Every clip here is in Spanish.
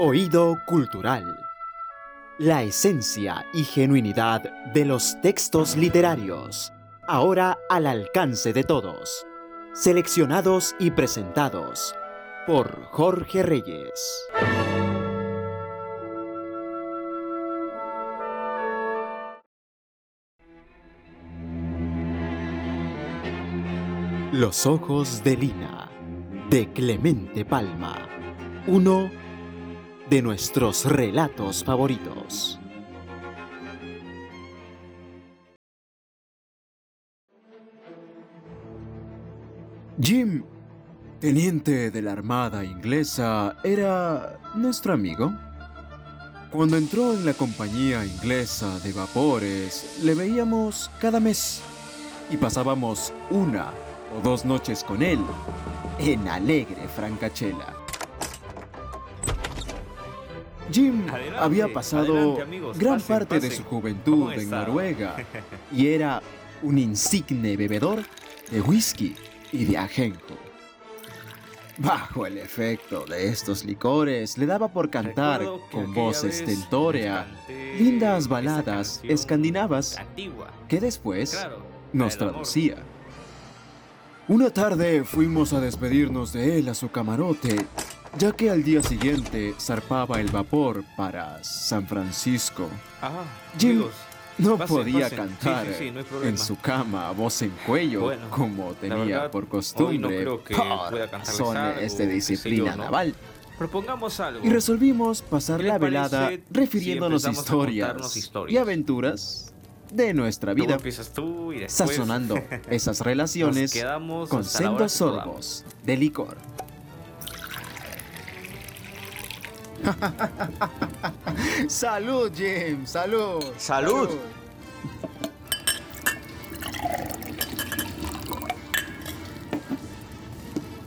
Oído Cultural. La esencia y genuinidad de los textos literarios, ahora al alcance de todos. Seleccionados y presentados por Jorge Reyes. Los ojos de Lina, de Clemente Palma, uno de nuestros relatos favoritos. Jim, teniente de la Armada inglesa, era nuestro amigo. Cuando entró en la compañía inglesa de vapores, le veíamos cada mes y pasábamos una o dos noches con él en alegre Francachela. Jim había pasado gran parte de su juventud en Noruega y era un insigne bebedor de whisky y de ajenjo. Bajo el efecto de estos licores, le daba por cantar con voz estentórea lindas baladas escandinavas que después nos traducía. Una tarde fuimos a despedirnos de él a su camarote, ya que al día siguiente zarpaba el vapor para San Francisco. Ah, Jim amigos, no pasen, podía pasen. cantar Sí, sí, sí, no en su cama voz en cuello Bueno, como tenía verdad, por no costumbre que por razones de disciplina yo, ¿no? naval. Propongamos algo. Y resolvimos pasar ¿Qué les la velada si refiriéndonos a historias, historias? y aventuras de nuestra vida, tú y después sazonando esas relaciones con sendos sorbos de licor. salud, Jim, salud. Salud.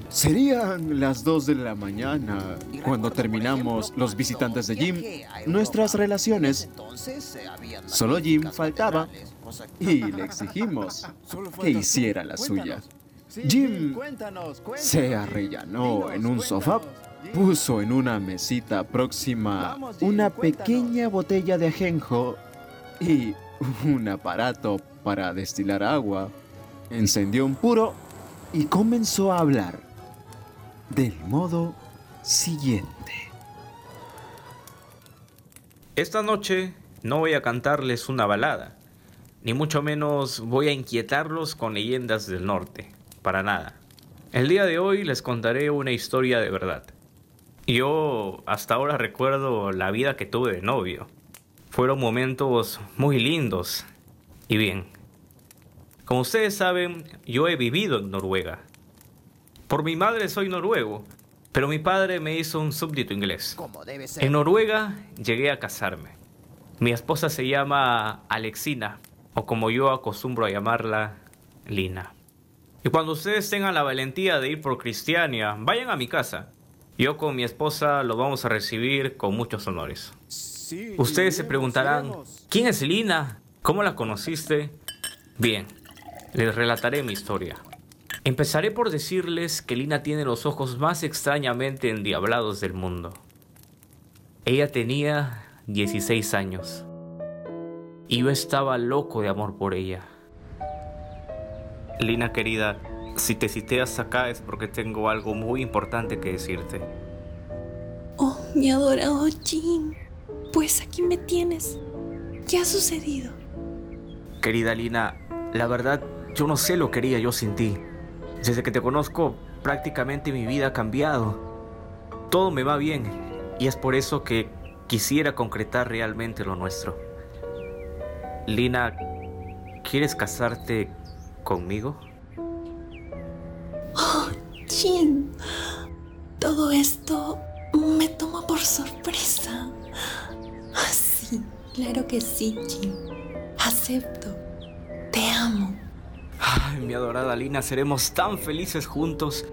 Serían las 2 de la mañana cuando terminamos los visitantes de Jim. Nuestras relaciones, solo Jim faltaba y le exigimos que hiciera la suya. Jim se arrellanó en un sofá, puso en una mesita próxima una pequeña botella de ajenjo y un aparato para destilar agua. Encendió un puro y comenzó a hablar del modo siguiente. Esta noche no voy a cantarles una balada, ni mucho menos voy a inquietarlos con leyendas del norte, para nada. El día de hoy les contaré una historia de verdad. Yo hasta ahora recuerdo la vida que tuve de novio. Fueron momentos muy lindos y bien. Como ustedes saben, yo he vivido en Noruega. Por mi madre soy noruego, pero mi padre me hizo un súbdito inglés. Como debe ser. En Noruega llegué a casarme. Mi esposa se llama Alexina, o como yo acostumbro a llamarla, Lina. Y cuando ustedes tengan la valentía de ir por Cristiania, vayan a mi casa. Yo con mi esposa lo vamos a recibir con muchos honores. Ustedes se preguntarán, ¿quién es Lina? ¿Cómo la conociste? Bien, les relataré mi historia. Empezaré por decirles que Lina tiene los ojos más extrañamente endiablados del mundo. Ella tenía 16 años y yo estaba loco de amor por ella. Lina querida, si te cité hasta acá es porque tengo algo muy importante que decirte. Oh, mi adorado Jim. Pues aquí me tienes. ¿Qué ha sucedido? Querida Lina, la verdad yo no sé lo que haría yo sin ti. Desde que te conozco prácticamente mi vida ha cambiado. Todo me va bien y es por eso que quisiera concretar realmente lo nuestro. Lina, ¿quieres casarte conmigo? Jim, todo esto me toma por sorpresa. Ah, Sí, claro que sí, Jim. Acepto. Te amo. Ay, mi adorada Lina, seremos tan felices juntos.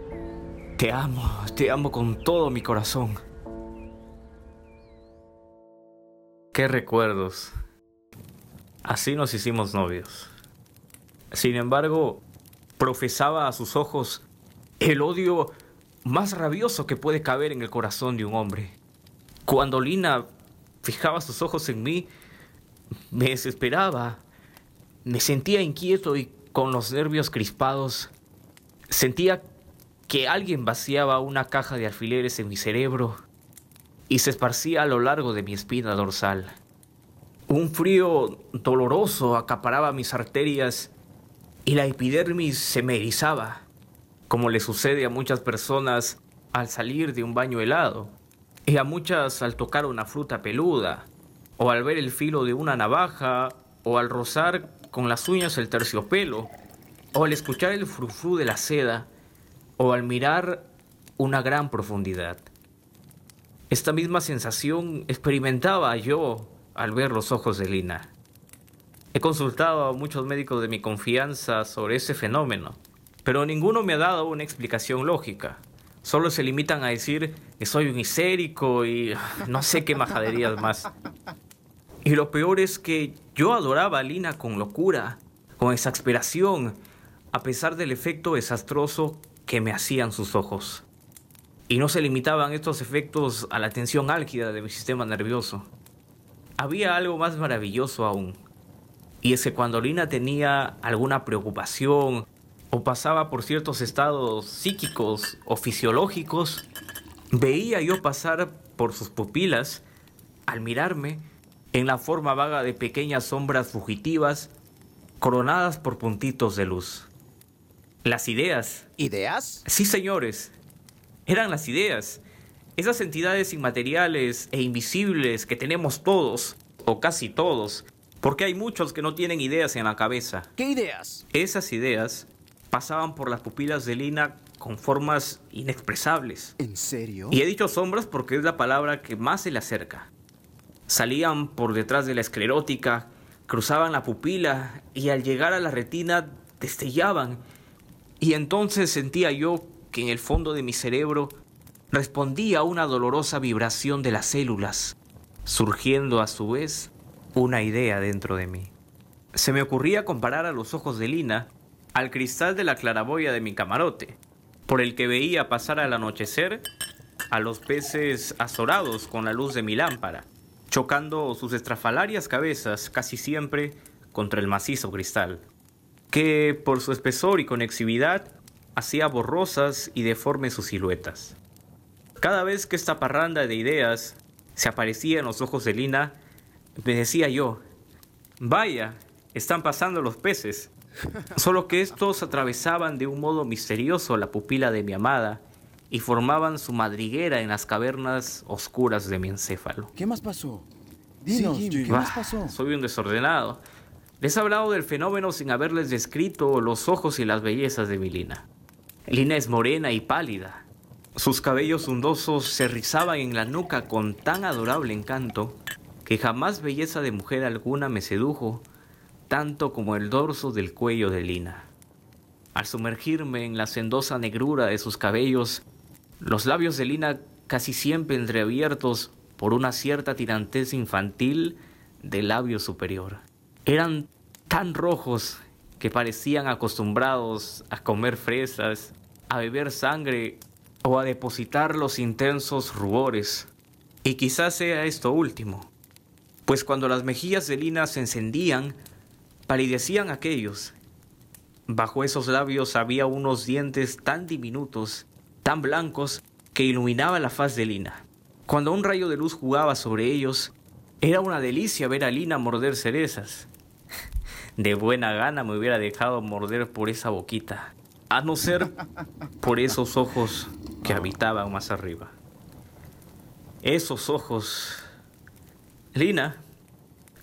Te amo, te amo con todo mi corazón. Qué recuerdos. Así nos hicimos novios. Sin embargo, profesaba a sus ojos el odio más rabioso que puede caber en el corazón de un hombre. Cuando Lina fijaba sus ojos en mí, me desesperaba. Me sentía inquieto y con los nervios crispados. Sentía que alguien vaciaba una caja de alfileres en mi cerebro y se esparcía a lo largo de mi espina dorsal. Un frío doloroso acaparaba mis arterias y la epidermis se me erizaba, como le sucede a muchas personas al salir de un baño helado, y a muchas al tocar una fruta peluda, o al ver el filo de una navaja, o al rozar con las uñas el terciopelo, o al escuchar el frufru de la seda, o al mirar una gran profundidad. Esta misma sensación experimentaba yo al ver los ojos de Lina. He consultado a muchos médicos de mi confianza sobre ese fenómeno, pero ninguno me ha dado una explicación lógica. Solo se limitan a decir que soy un histérico y no sé qué majaderías más. Y lo peor es que yo adoraba a Lina con locura, con exasperación, a pesar del efecto desastroso que me hacían sus ojos. Y no se limitaban estos efectos a la tensión álgida de mi sistema nervioso había algo más maravilloso aún. Y es que cuando Lina tenía alguna preocupación o pasaba por ciertos estados psíquicos o fisiológicos, veía yo pasar por sus pupilas, al mirarme, en la forma vaga de pequeñas sombras fugitivas, coronadas por puntitos de luz. Las ideas. ¿Ideas? Sí, señores. Eran las ideas. Esas entidades inmateriales e invisibles que tenemos todos, o casi todos, porque hay muchos que no tienen ideas en la cabeza. ¿Qué ideas? Esas ideas pasaban por las pupilas de Lina con formas inexpresables. ¿En serio? Y he dicho sombras porque es la palabra que más se le acerca. Salían por detrás de la esclerótica, cruzaban la pupila y al llegar a la retina destellaban. Y entonces sentía yo que en el fondo de mi cerebro respondía a una dolorosa vibración de las células, surgiendo a su vez una idea dentro de mí. Se me ocurría comparar a los ojos de Lina al cristal de la claraboya de mi camarote, por el que veía pasar al anochecer a los peces azorados con la luz de mi lámpara, chocando sus estrafalarias cabezas casi siempre contra el macizo cristal, que por su espesor y conexividad hacía borrosas y deformes sus siluetas. Cada vez que esta parranda de ideas se aparecía en los ojos de Lina, me decía yo, vaya, están pasando los peces. Solo que estos atravesaban de un modo misterioso la pupila de mi amada y formaban su madriguera en las cavernas oscuras de mi encéfalo. ¿Qué más pasó? Dinos, ¿qué más pasó? Soy un desordenado. Les he hablado del fenómeno sin haberles descrito los ojos y las bellezas de mi Lina. Lina es morena y pálida, sus cabellos hundosos se rizaban en la nuca con tan adorable encanto que jamás belleza de mujer alguna me sedujo tanto como el dorso del cuello de Lina. Al sumergirme en la sendosa negrura de sus cabellos, los labios de Lina casi siempre entreabiertos por una cierta tirantez infantil del labio superior. Eran tan rojos que parecían acostumbrados a comer fresas, a beber sangre o a depositar los intensos rubores. Y quizás sea esto último, pues cuando las mejillas de Lina se encendían, palidecían aquellos. Bajo esos labios había unos dientes tan diminutos, tan blancos, que iluminaba la faz de Lina. Cuando un rayo de luz jugaba sobre ellos, era una delicia ver a Lina morder cerezas. De buena gana me hubiera dejado morder por esa boquita, a no ser por esos ojos que habitaban más arriba. Esos ojos. Lina,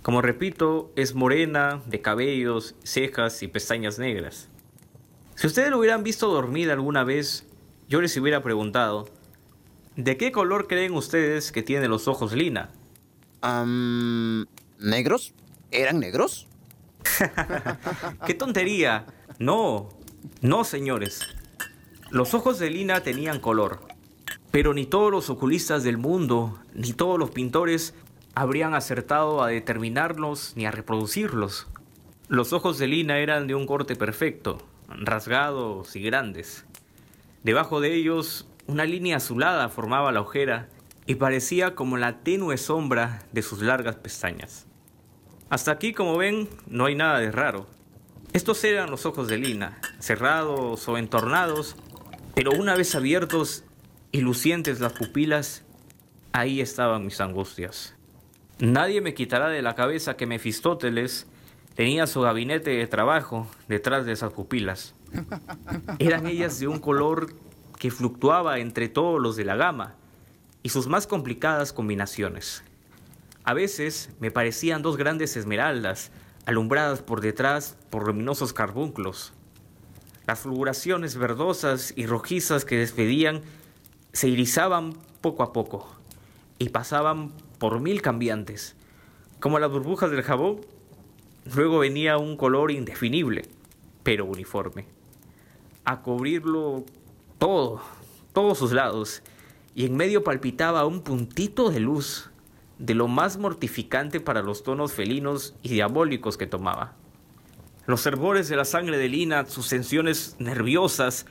como repito, es morena, de cabellos, cejas y pestañas negras. Si ustedes lo hubieran visto dormida alguna vez, yo les hubiera preguntado, ¿de qué color creen ustedes que tiene los ojos Lina? ¿Negros? ¿Eran negros? ¡Qué tontería! No, no, señores. Los ojos de Lina tenían color, pero ni todos los oculistas del mundo, ni todos los pintores habrían acertado a determinarlos ni a reproducirlos. Los ojos de Lina eran de un corte perfecto, rasgados y grandes. Debajo de ellos, una línea azulada formaba la ojera y parecía como la tenue sombra de sus largas pestañas. Hasta aquí, como ven, no hay nada de raro. Estos eran los ojos de Lina, cerrados o entornados, pero una vez abiertos y lucientes las pupilas, ahí estaban mis angustias. Nadie me quitará de la cabeza que Mefistóteles tenía su gabinete de trabajo detrás de esas pupilas. Eran ellas de un color que fluctuaba entre todos los de la gama y sus más complicadas combinaciones. A veces me parecían dos grandes esmeraldas, alumbradas por detrás por luminosos carbunclos. Las fulguraciones verdosas y rojizas que despedían se irisaban poco a poco y pasaban por mil cambiantes, como las burbujas del jabón. Luego venía un color indefinible, pero uniforme, a cubrirlo todo, todos sus lados, y en medio palpitaba un puntito de luz de lo más mortificante para los tonos felinos y diabólicos que tomaba. Los hervores de la sangre de Lina, sus tensiones nerviosas,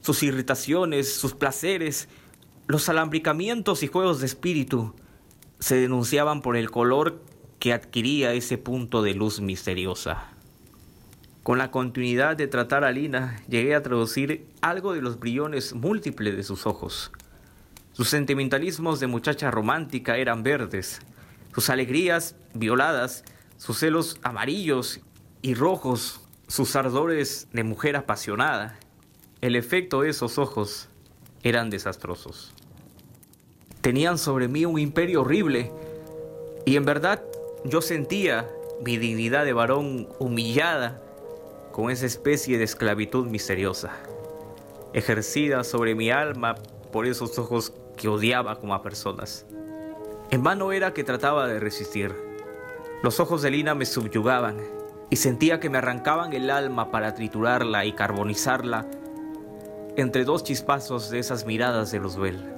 sus irritaciones, sus placeres, los alambricamientos y juegos de espíritu se denunciaban por el color que adquiría ese punto de luz misteriosa. Con la continuidad de tratar a Lina, llegué a traducir algo de los brillones múltiples de sus ojos. Sus sentimentalismos de muchacha romántica eran verdes, sus alegrías violadas, sus celos amarillos y rojos, sus ardores de mujer apasionada. El efecto de esos ojos eran desastrosos. Tenían sobre mí un imperio horrible y en verdad yo sentía mi dignidad de varón humillada con esa especie de esclavitud misteriosa, ejercida sobre mi alma por esos ojos que odiaba como a personas. En vano era que trataba de resistir. Los ojos de Lina me subyugaban y sentía que me arrancaban el alma para triturarla y carbonizarla entre dos chispazos de esas miradas de Luzbel.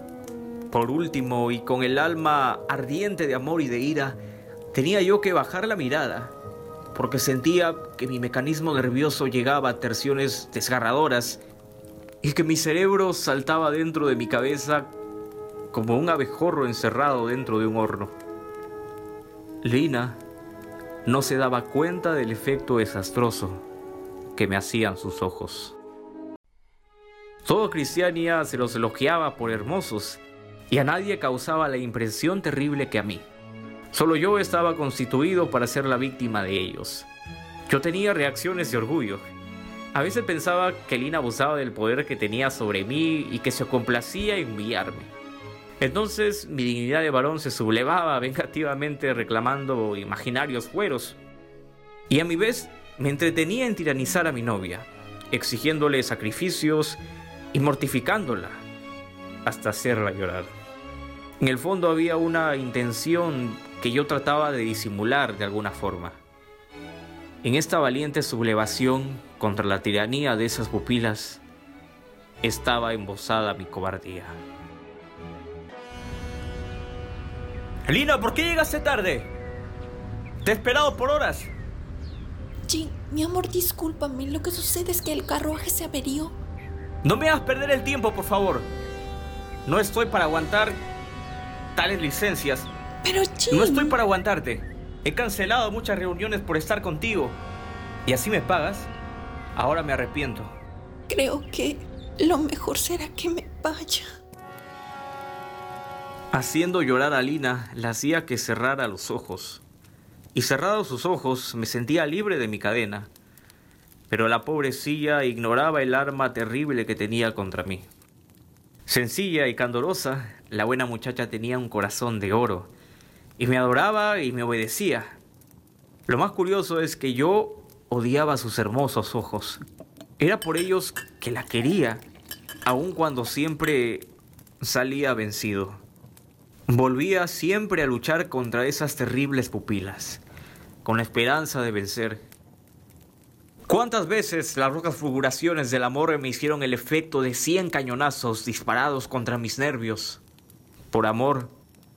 Por último, y con el alma ardiente de amor y de ira, tenía yo que bajar la mirada, porque sentía que mi mecanismo nervioso llegaba a tersiones desgarradoras y que mi cerebro saltaba dentro de mi cabeza como un abejorro encerrado dentro de un horno. Lina no se daba cuenta del efecto desastroso que me hacían sus ojos. Todo Cristiania se los elogiaba por hermosos y a nadie causaba la impresión terrible que a mí. Solo yo estaba constituido para ser la víctima de ellos. Yo tenía reacciones de orgullo. A veces pensaba que Lina abusaba del poder que tenía sobre mí y que se complacía en humillarme. Entonces mi dignidad de varón se sublevaba vengativamente reclamando imaginarios fueros. Y a mi vez me entretenía en tiranizar a mi novia, exigiéndole sacrificios y mortificándola hasta hacerla llorar. En el fondo había una intención que yo trataba de disimular de alguna forma. En esta valiente sublevación contra la tiranía de esas pupilas estaba embosada mi cobardía. Lina, ¿por qué llegaste tarde? Te he esperado por horas. Jim, mi amor, discúlpame. Lo que sucede es que el carruaje se averió. No me hagas perder el tiempo, por favor. No estoy para aguantar tales licencias. Pero, Jim. No estoy para aguantarte. He cancelado muchas reuniones por estar contigo. ¿Y así me pagas? Ahora me arrepiento. Creo que lo mejor será que me vaya. Haciendo llorar a Lina, la hacía que cerrara los ojos. Y cerrados sus ojos, me sentía libre de mi cadena. Pero la pobrecilla ignoraba el arma terrible que tenía contra mí. Sencilla y candorosa, la buena muchacha tenía un corazón de oro, y me adoraba y me obedecía. Lo más curioso es que yo odiaba sus hermosos ojos. Era por ellos que la quería, aun cuando siempre salía vencido. Volvía siempre a luchar contra esas terribles pupilas, con la esperanza de vencer. ¿Cuántas veces las rojas fulguraciones del amor me hicieron el efecto de cien cañonazos disparados contra mis nervios? Por amor,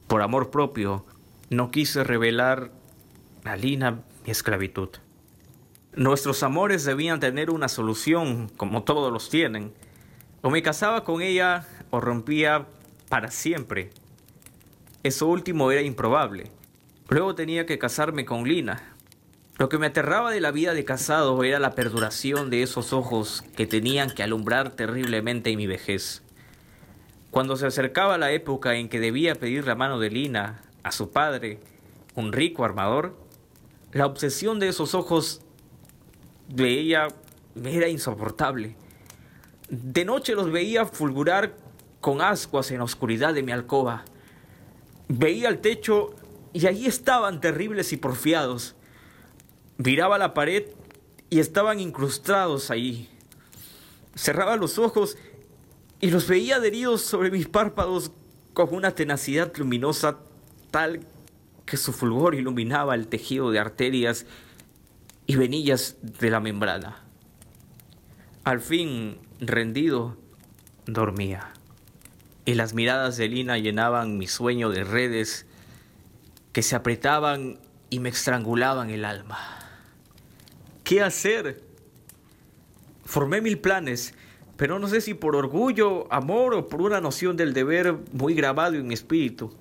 por amor propio, no quise revelar a Lina mi esclavitud. Nuestros amores debían tener una solución, como todos los tienen. O me casaba con ella o rompía para siempre eso último era improbable. Luego tenía que casarme con Lina. Lo que me aterraba de la vida de casado era la perduración de esos ojos que tenían que alumbrar terriblemente en mi vejez. Cuando se acercaba la época en que debía pedir la mano de Lina a su padre, un rico armador, la obsesión de esos ojos de ella me era insoportable. De noche los veía fulgurar con ascuas en la oscuridad de mi alcoba. Veía el techo y allí estaban terribles y porfiados. Miraba la pared y estaban incrustados allí. Cerraba los ojos y los veía adheridos sobre mis párpados con una tenacidad luminosa tal que su fulgor iluminaba el tejido de arterias y venillas de la membrana. Al fin, rendido, dormía, y las miradas de Lina llenaban mi sueño de redes que se apretaban y me estrangulaban el alma. ¿Qué hacer? Formé mil planes, pero no sé si por orgullo, amor o por una noción del deber muy grabado en mi espíritu.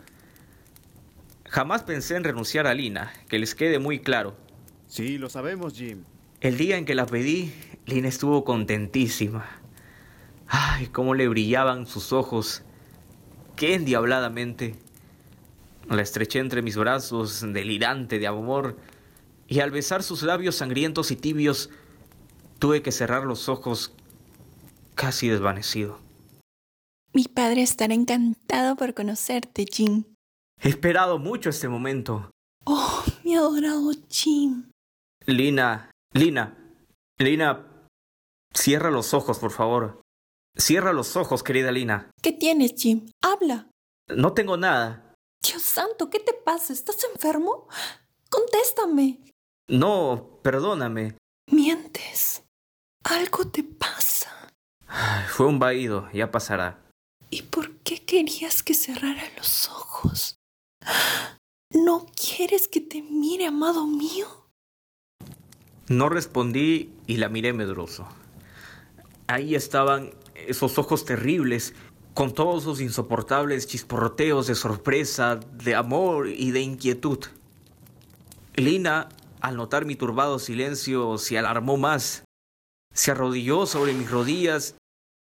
Jamás pensé en renunciar a Lina, que les quede muy claro. Sí, lo sabemos, Jim. El día en que la pedí, Lina estuvo contentísima. Ay, cómo le brillaban sus ojos. Qué endiabladamente. La estreché entre mis brazos, delirante de amor, y al besar sus labios sangrientos y tibios, tuve que cerrar los ojos casi desvanecido. Mi padre estará encantado por conocerte, Jim. He esperado mucho este momento. Oh, mi adorado Jim. Lina, Lina, Lina, cierra los ojos, por favor. Cierra los ojos, querida Lina. ¿Qué tienes, Jim? Habla. No tengo nada. Dios santo, ¿qué te pasa? ¿Estás enfermo? Contéstame. No, perdóname. Mientes. Algo te pasa. Fue un vaído, ya pasará. ¿Y por qué querías que cerrara los ojos? ¿No quieres que te mire, amado mío? No respondí y la miré medroso. Ahí estaban esos ojos terribles con todos sus insoportables chisporroteos de sorpresa, de amor y de inquietud. Lina, al notar mi turbado silencio, se alarmó más. Se arrodilló sobre mis rodillas,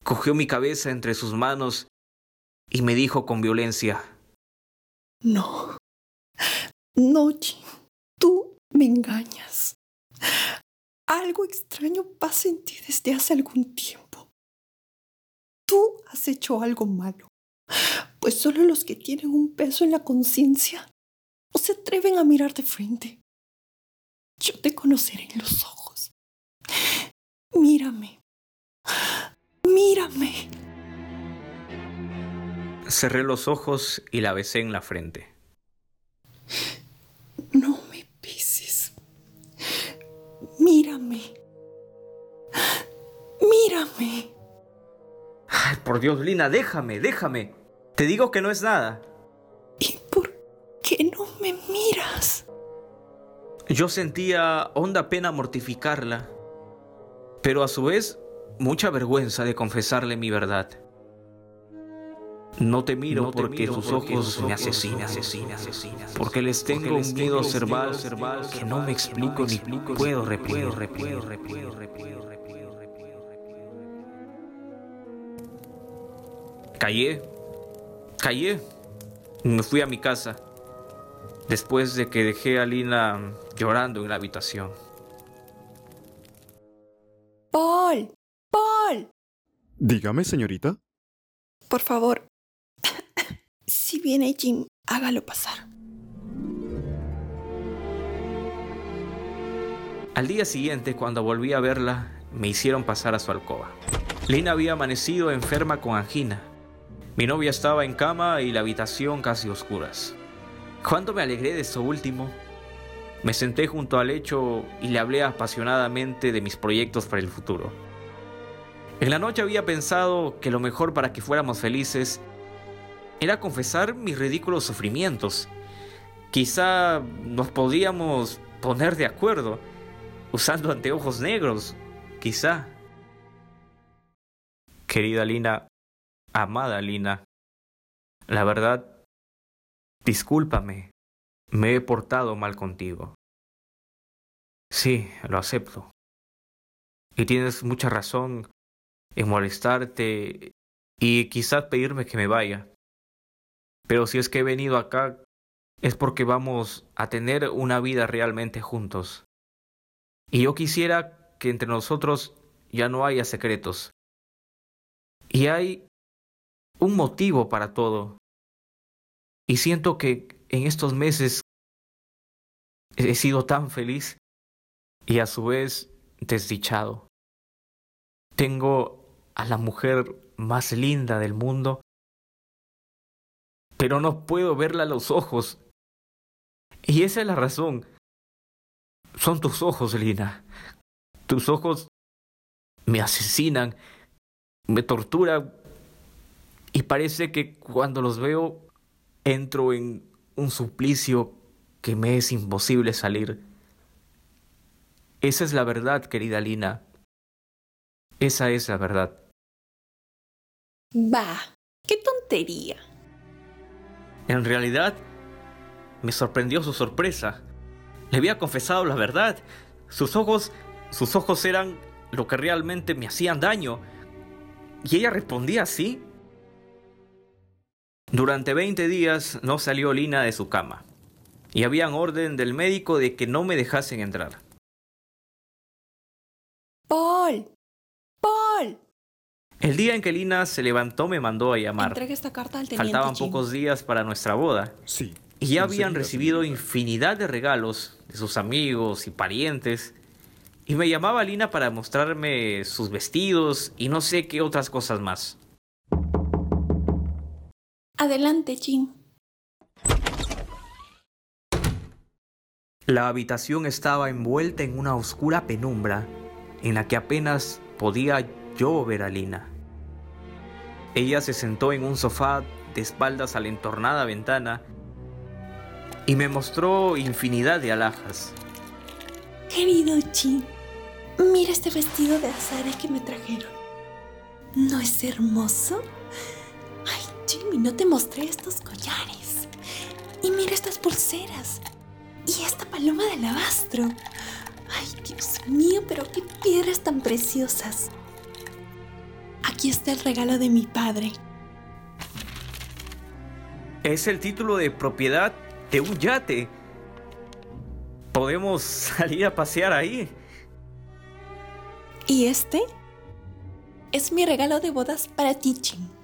cogió mi cabeza entre sus manos y me dijo con violencia, No, no, Jim, tú me engañas. Algo extraño pasa en ti desde hace algún tiempo tú has hecho algo malo. Pues solo los que tienen un peso en la conciencia no se atreven a mirar de frente. Yo te conoceré en los ojos. Mírame. Mírame. Cerré los ojos y la besé en la frente. No me pises. Mírame. Mírame. Ay, por Dios, Lina, déjame, déjame. Te digo que no es nada. Yo sentía honda pena mortificarla, pero a su vez mucha vergüenza de confesarle mi verdad. No te miro no te porque miro tus porque ojos, ojos me asesinan, asesinan, asesinan, porque les tengo un miedo cerval, que no me explico ni puedo reprimir. Callé, callé. Me fui a mi casa. Después de que dejé a Lina llorando en la habitación. Paul, Paul. Dígame, señorita. Por favor, si viene Jim, hágalo pasar. Al día siguiente, cuando volví a verla, me hicieron pasar a su alcoba. Lina había amanecido enferma con angina mi novia estaba en cama y la habitación casi oscuras. Cuando me alegré de esto último, me senté junto al lecho y le hablé apasionadamente de mis proyectos para el futuro. En la noche había pensado que lo mejor para que fuéramos felices era confesar mis ridículos sufrimientos. Quizá nos podíamos poner de acuerdo, usando anteojos negros, quizá. Querida Lina, Amada Lina, la verdad discúlpame, me he portado mal contigo. Sí, lo acepto. Y tienes mucha razón en molestarte y quizás pedirme que me vaya. Pero si es que he venido acá, es porque vamos a tener una vida realmente juntos. Y yo quisiera que entre nosotros ya no haya secretos. Y hay un motivo para todo. Y siento que en estos meses he sido tan feliz y a su vez desdichado. Tengo a la mujer más linda del mundo, pero no puedo verla a los ojos. Y esa es la razón. Son tus ojos, Lina. Tus ojos me asesinan, me torturan y parece que cuando los veo entro en un suplicio que me es imposible salir. Esa es la verdad, querida Lina. Esa es la verdad. Bah, qué tontería. En realidad, me sorprendió su sorpresa. Le había confesado la verdad. Sus ojos, sus ojos eran lo que realmente me hacían daño. Y ella respondía así. Durante 20 días no salió Lina de su cama. Y habían orden del médico de que no me dejasen entrar. Paul, Paul. El día en que Lina se levantó me mandó a llamar. Entrega esta carta al teniente Faltaban Jim. pocos días para nuestra boda. Sí. Y ya habían recibido infinidad de regalos de sus amigos y parientes. Y me llamaba Lina para mostrarme sus vestidos y no sé qué otras cosas más. Adelante, Jim. La habitación estaba envuelta en una oscura penumbra en la que apenas podía yo ver a Lina. Ella se sentó en un sofá de espaldas a la entornada ventana y me mostró infinidad de alhajas. Querido Jim, mira este vestido de azare que me trajeron. ¿No es hermoso? Jimmy, no te mostré estos collares. Y mira estas pulseras. Y esta paloma de alabastro. Ay, Dios mío, pero qué piedras tan preciosas. Aquí está el regalo de mi padre. Es el título de propiedad de un yate. Podemos salir a pasear ahí. ¿Y este? Es mi regalo de bodas para ti, Jim.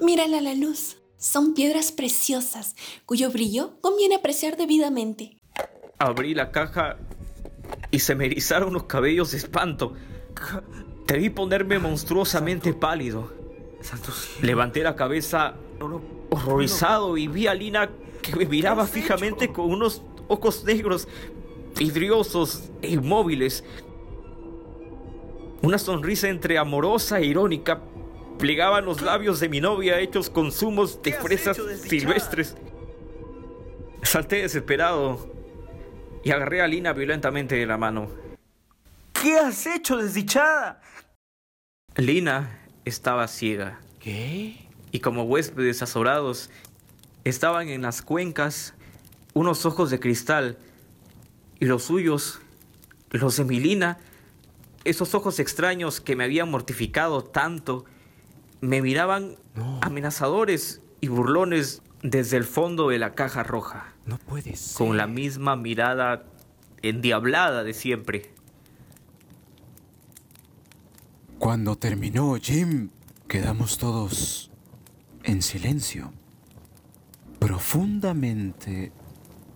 Mírala a la luz. Son piedras preciosas, cuyo brillo conviene apreciar debidamente. Abrí la caja y se me erizaron los cabellos de espanto. Te vi ponerme monstruosamente pálido. Levanté la cabeza horrorizado y vi a Lina que me miraba fijamente con unos ojos negros, vidriosos e inmóviles. Una sonrisa entre amorosa e irónica plegaban los labios de mi novia hechos con zumos de fresas silvestres. Salté desesperado y agarré a Lina violentamente de la mano. ¿Qué has hecho, desdichada? Lina estaba ciega ¿Qué? y como huéspedes azorados estaban en las cuencas unos ojos de cristal y los suyos, los de mi Lina, esos ojos extraños que me habían mortificado tanto, me miraban No. amenazadores y burlones desde el fondo de la caja roja, No puede ser. con la misma mirada endiablada de siempre. Cuando terminó Jim, quedamos todos en silencio, profundamente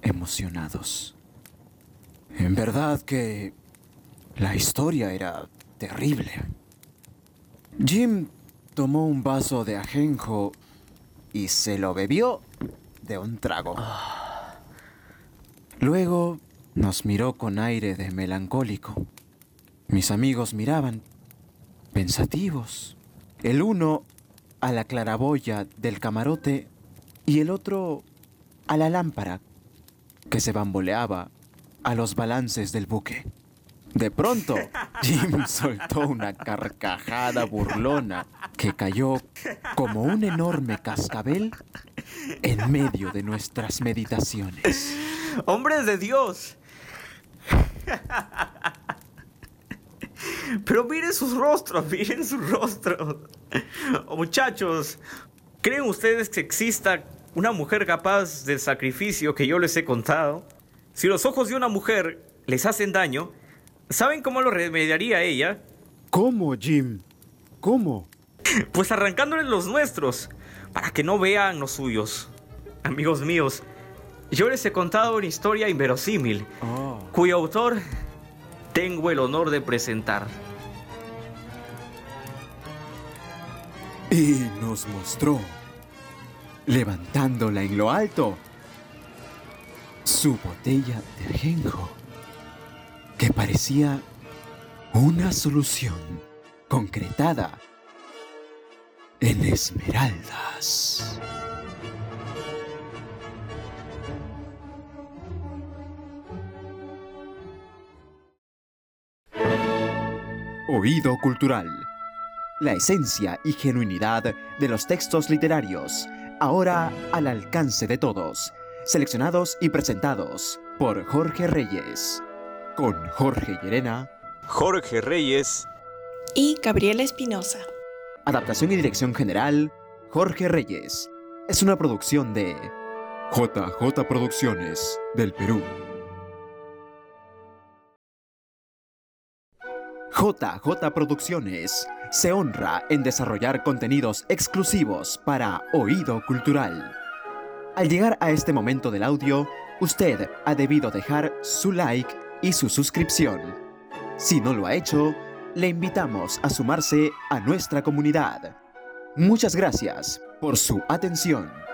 emocionados. En verdad que la historia era terrible. Jim tomó un vaso de ajenjo y se lo bebió de un trago. Luego nos miró con aire de melancólico. Mis amigos miraban, pensativos. El uno a la claraboya del camarote y el otro a la lámpara que se bamboleaba a los balances del buque. De pronto, Jim soltó una carcajada burlona que cayó como un enorme cascabel en medio de nuestras meditaciones. ¡Hombres de Dios! Pero miren sus rostros, miren sus rostros. Muchachos, ¿creen ustedes que exista una mujer capaz del sacrificio que yo les he contado? Si los ojos de una mujer les hacen daño, ¿saben cómo lo remediaría ella? ¿Cómo, Jim? ¿Cómo? Pues arrancándoles los nuestros, para que no vean los suyos. Amigos míos, yo les he contado una historia inverosímil, Oh. cuyo autor tengo el honor de presentar. Y nos mostró, levantándola en lo alto, su botella de ajenjo, que parecía una solución concretada en esmeraldas. Oído cultural. La esencia y genuinidad de los textos literarios, ahora al alcance de todos, seleccionados y presentados por Jorge Reyes, con Jorge Llerena, Jorge Reyes, Y Gabriela Espinosa. adaptación y dirección general, Jorge Reyes. Es una producción de JJ Producciones del Perú. JJ Producciones se honra en desarrollar contenidos exclusivos para oído cultural. Al llegar a este momento del audio, usted ha debido dejar su like y su suscripción. Si no lo ha hecho, le invitamos a sumarse a nuestra comunidad. Muchas gracias por su atención.